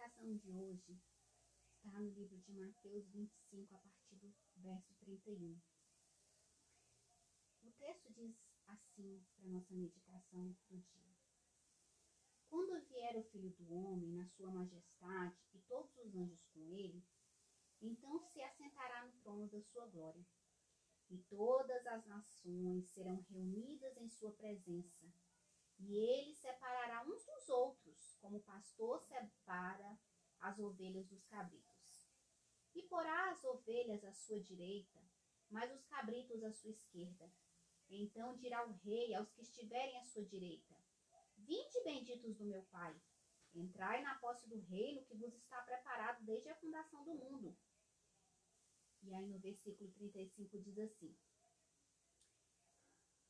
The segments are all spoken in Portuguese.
meditação de hoje está no livro de Mateus 25, a partir do verso 31. O texto diz assim para nossa meditação do dia. Quando vier o Filho do Homem na sua majestade e todos os anjos com ele, então se assentará no trono da sua glória. E todas as nações serão reunidas em sua presença. E ele separará uns dos outros, como o pastor separa as ovelhas dos cabritos. E porá as ovelhas à sua direita, mas os cabritos à sua esquerda. Então dirá o rei aos que estiverem à sua direita: Vinde, benditos do meu Pai, entrai na posse do reino que vos está preparado desde a fundação do mundo. E aí no versículo 35 diz assim: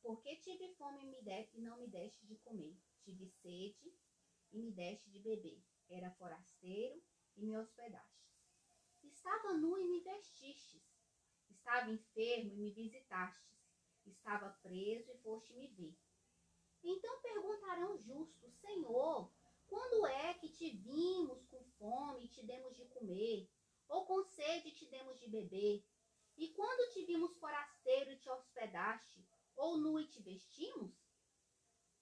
Porque tive fome e não me deste de comer, tive sede e me deste de beber, era forasteiro e me hospedastes. Estava nu e me vestistes, estava enfermo e me visitastes, estava preso e foste me ver. Então perguntarão justos, Senhor, quando é que te vimos com fome e te demos de comer? ou com sede te demos de beber? E quando te vimos forasteiro e te hospedaste, ou nu e te vestimos?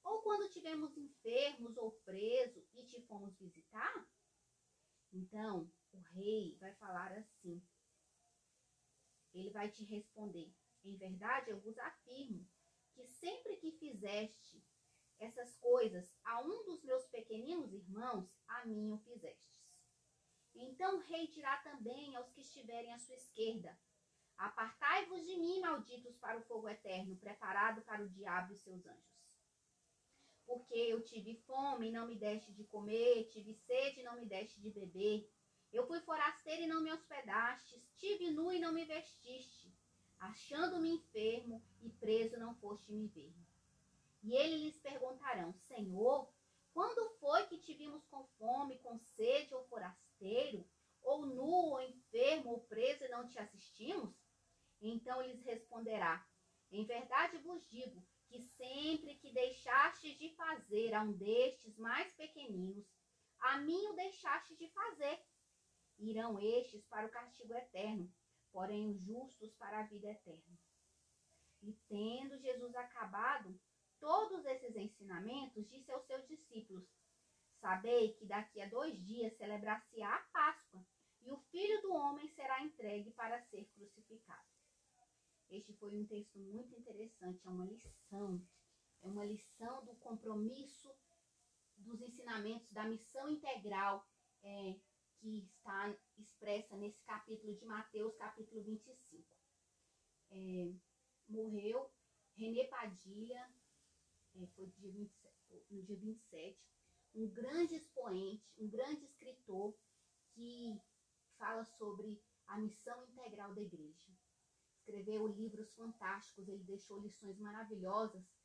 Ou quando tivemos enfermos ou preso e te fomos visitar? Então, o rei vai falar assim. Ele vai te responder: Em verdade, eu vos afirmo que sempre que fizeste essas coisas a um dos meus pequeninos irmãos, a mim o fizeste. Então o rei dirá também aos que estiverem à sua esquerda: Apartai-vos de mim, malditos, para o fogo eterno, preparado para o diabo e seus anjos. Porque eu tive fome e não me deste de comer, tive sede e não me deste de beber. Eu fui forasteiro e não me hospedastes, tive nu e não me vestiste. Achando-me enfermo e preso não foste me ver. E eles lhes perguntarão: Senhor, quando foi que te vimos com fome, com sede ou forasteiro, ou nu, ou enfermo, ou preso e não te assistimos? Então lhes responderá: Em verdade vos digo que sempre que deixastes de fazer a um destes mais pequeninos, a mim o deixastes de fazer. Irão estes para o castigo eterno, porém os justos para a vida eterna. E tendo Jesus acabado todos esses ensinamentos, disse aos seus discípulos: Sabei que daqui a dois dias celebrar-se-á a Páscoa, e o filho do homem será entregue para ser crucificado. Este foi um texto muito interessante, é uma lição, uma lição do compromisso dos ensinamentos da missão integral é, que está expressa nesse capítulo de Mateus, capítulo 25. É, morreu René Padilha, é, foi dia 27, no dia 27, um grande expoente, um grande escritor que fala sobre a missão integral da igreja. Escreveu livros fantásticos, ele deixou lições maravilhosas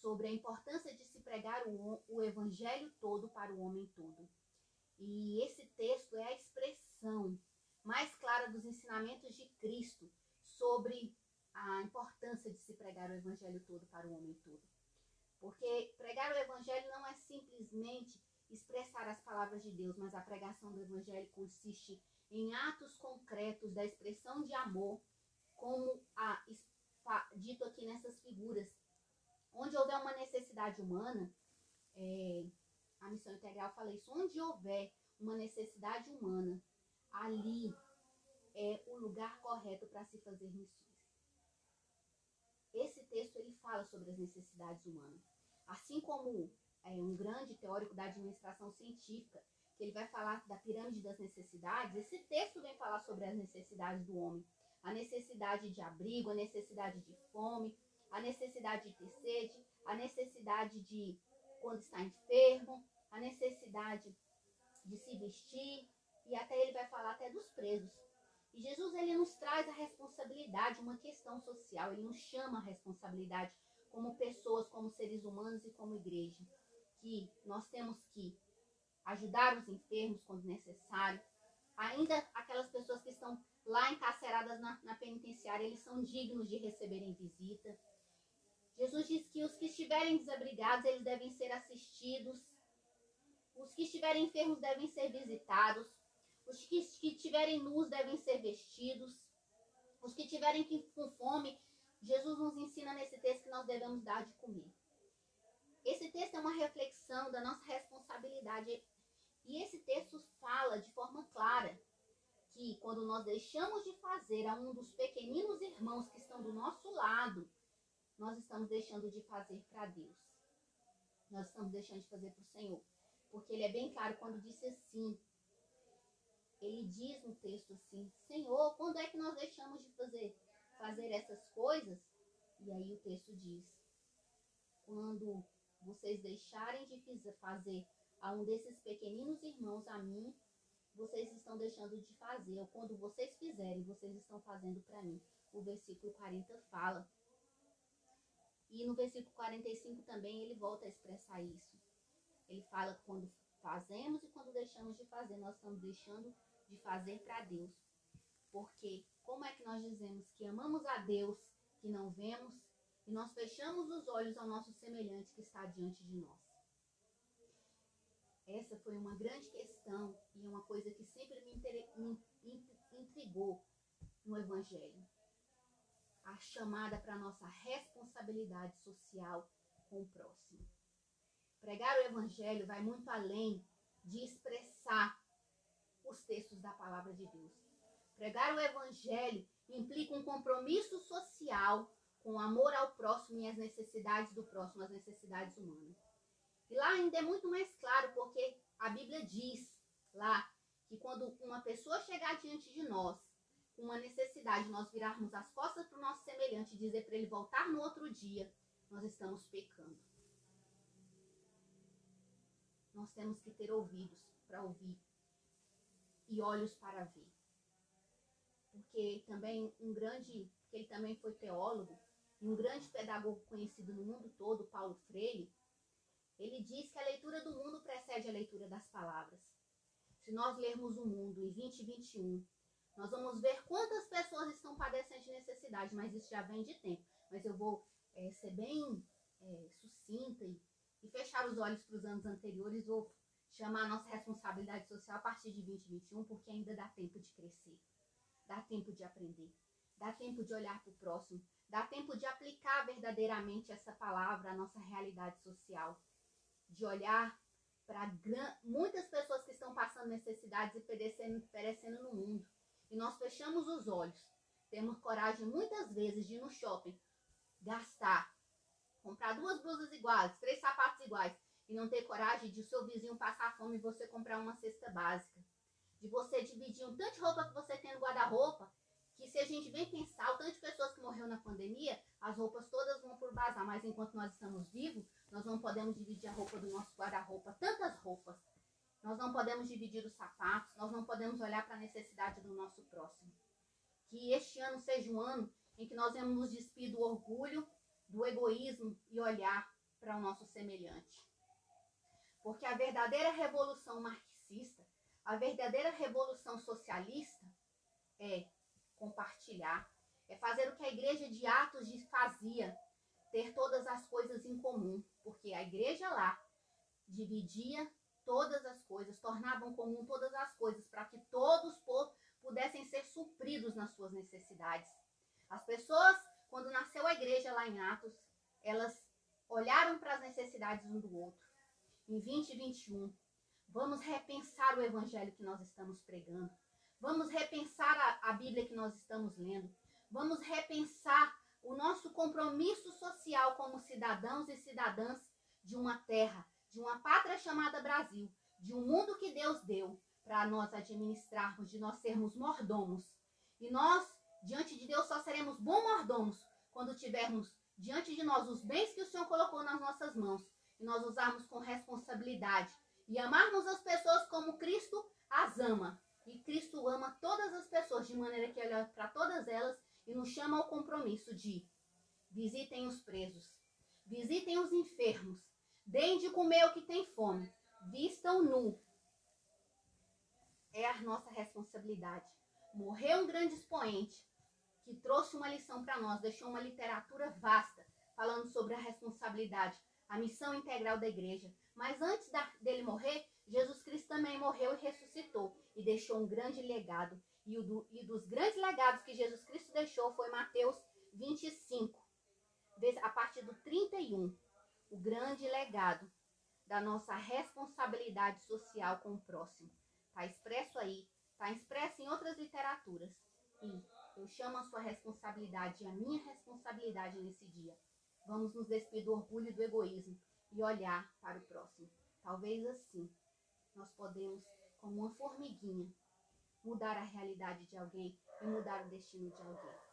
sobre a importância de se pregar o, o evangelho todo para o homem todo. E esse texto é a expressão mais clara dos ensinamentos de Cristo sobre a importância de se pregar o evangelho todo para o homem todo. Porque pregar o evangelho não é simplesmente expressar as palavras de Deus, mas a pregação do evangelho consiste em atos concretos da expressão de amor, como a, dito aqui nessas figuras. Necessidade humana, é, a missão integral fala isso, onde houver uma necessidade humana, ali é o lugar correto para se fazer missões. Esse texto ele fala sobre as necessidades humanas. Assim como é, um grande teórico da administração científica, que ele vai falar da pirâmide das necessidades, esse texto vem falar sobre as necessidades do homem. A necessidade de abrigo, a necessidade de fome, a necessidade de ter sede, a necessidade de quando está enfermo, a necessidade de se vestir, e até ele vai falar até dos presos. E Jesus ele nos traz a responsabilidade, uma questão social, ele nos chama a responsabilidade como pessoas, como seres humanos e como igreja, que nós temos que ajudar os enfermos quando necessário, ainda aquelas pessoas que estão lá encarceradas na, na penitenciária, eles são dignos de receberem visita. Jesus diz que os que estiverem desabrigados, eles devem ser assistidos. Os que estiverem enfermos devem ser visitados. Os que, que estiverem nus devem ser vestidos. Os que estiverem com fome, Jesus nos ensina nesse texto que nós devemos dar de comer. Esse texto é uma reflexão da nossa responsabilidade. E esse texto fala de forma clara que quando nós deixamos de fazer a um dos pequeninos irmãos que estão do nosso lado, nós estamos deixando de fazer para Deus. Nós estamos deixando de fazer para o Senhor. Porque ele é bem claro quando disse assim. Ele diz no texto assim: Senhor, quando é que nós deixamos de fazer, fazer essas coisas? E aí o texto diz: Quando vocês deixarem de fazer a um desses pequeninos irmãos a mim, vocês estão deixando de fazer, ou quando vocês fizerem, vocês estão fazendo para mim. O versículo 40 fala. E no versículo 45 também ele volta a expressar isso. Ele fala quando fazemos e quando deixamos de fazer, nós estamos deixando de fazer para Deus. Porque como é que nós dizemos que amamos a Deus que não vemos e nós fechamos os olhos ao nosso semelhante que está diante de nós? Essa foi uma grande questão e uma coisa que sempre me, intrigou no Evangelho. A chamada para a nossa responsabilidade social com o próximo. Pregar o Evangelho vai muito além de expressar os textos da palavra de Deus. Pregar o Evangelho implica um compromisso social com o amor ao próximo e as necessidades do próximo, as necessidades humanas. E lá ainda é muito mais claro, porque a Bíblia diz lá que quando uma pessoa chegar diante de nós uma necessidade, nós virarmos as costas para o nosso semelhante e dizer para ele voltar no outro dia, nós estamos pecando. Nós temos que ter ouvidos para ouvir e olhos para ver. Porque também um grande, ele também foi teólogo, e um grande pedagogo conhecido no mundo todo, Paulo Freire, ele diz que a leitura do mundo precede a leitura das palavras. Se nós lermos o mundo em 2021, nós vamos ver quantas pessoas estão padecendo de necessidade, mas isso já vem de tempo. Mas eu vou é, ser bem é, sucinta e, e, fechar os olhos para os anos anteriores, vou chamar a nossa responsabilidade social a partir de 2021, porque ainda dá tempo de crescer, dá tempo de aprender, dá tempo de olhar para o próximo, dá tempo de aplicar verdadeiramente essa palavra à nossa realidade social de olhar para muitas pessoas que estão passando necessidades e perecendo, perecendo no mundo. E nós fechamos os olhos. Temos coragem muitas vezes de ir no shopping, gastar, comprar duas blusas iguais, três sapatos iguais e não ter coragem de o seu vizinho passar fome e você comprar uma cesta básica. De você dividir um tanto de roupa que você tem no guarda-roupa, que se a gente vem pensar o tanto de pessoas que morreu na pandemia, as roupas todas vão por bazar, mas enquanto nós estamos vivos, nós não podemos dividir a roupa do nosso guarda-roupa, tantas roupas. Nós não podemos dividir os sapatos, nós não podemos olhar para a necessidade do nosso próximo. Que este ano seja um ano em que nós vamos nos despir do orgulho, do egoísmo e olhar para o nosso semelhante. Porque a verdadeira revolução marxista, a verdadeira revolução socialista é compartilhar, é fazer o que a igreja de Atos fazia, ter todas as coisas em comum, porque a igreja lá dividia todas as coisas, tornavam comum todas as coisas, para que todos pudessem ser supridos nas suas necessidades. As pessoas, quando nasceu a igreja lá em Atos, elas olharam para as necessidades um do outro. Em 2021, vamos repensar o evangelho que nós estamos pregando. Vamos repensar a, a Bíblia que nós estamos lendo. Vamos repensar o nosso compromisso social como cidadãos e cidadãs de uma terra, de uma pátria chamada Brasil, de um mundo que Deus deu para nós administrarmos, de nós sermos mordomos. E nós, diante de Deus, só seremos bons mordomos quando tivermos diante de nós os bens que o Senhor colocou nas nossas mãos e nós usarmos com responsabilidade e amarmos as pessoas como Cristo as ama. E Cristo ama todas as pessoas de maneira que olha para todas elas e nos chama ao compromisso de visitem os presos, visitem os enfermos, deem de comer o que tem fome, vistam nu. É a nossa responsabilidade. Morreu um grande expoente que trouxe uma lição para nós, deixou uma literatura vasta falando sobre a responsabilidade, a missão integral da igreja. Mas antes da, dele morrer, Jesus Cristo também morreu e ressuscitou e deixou um grande legado. E, do, e dos grandes legados que Jesus Cristo deixou foi Mateus 25, a partir do 31. O grande legado da nossa responsabilidade social com o próximo. Está expresso aí, está expresso em outras literaturas. E eu chamo a sua responsabilidade e a minha responsabilidade nesse dia. Vamos nos despir do orgulho e do egoísmo e olhar para o próximo. Talvez assim nós podemos, como uma formiguinha, mudar a realidade de alguém e mudar o destino de alguém.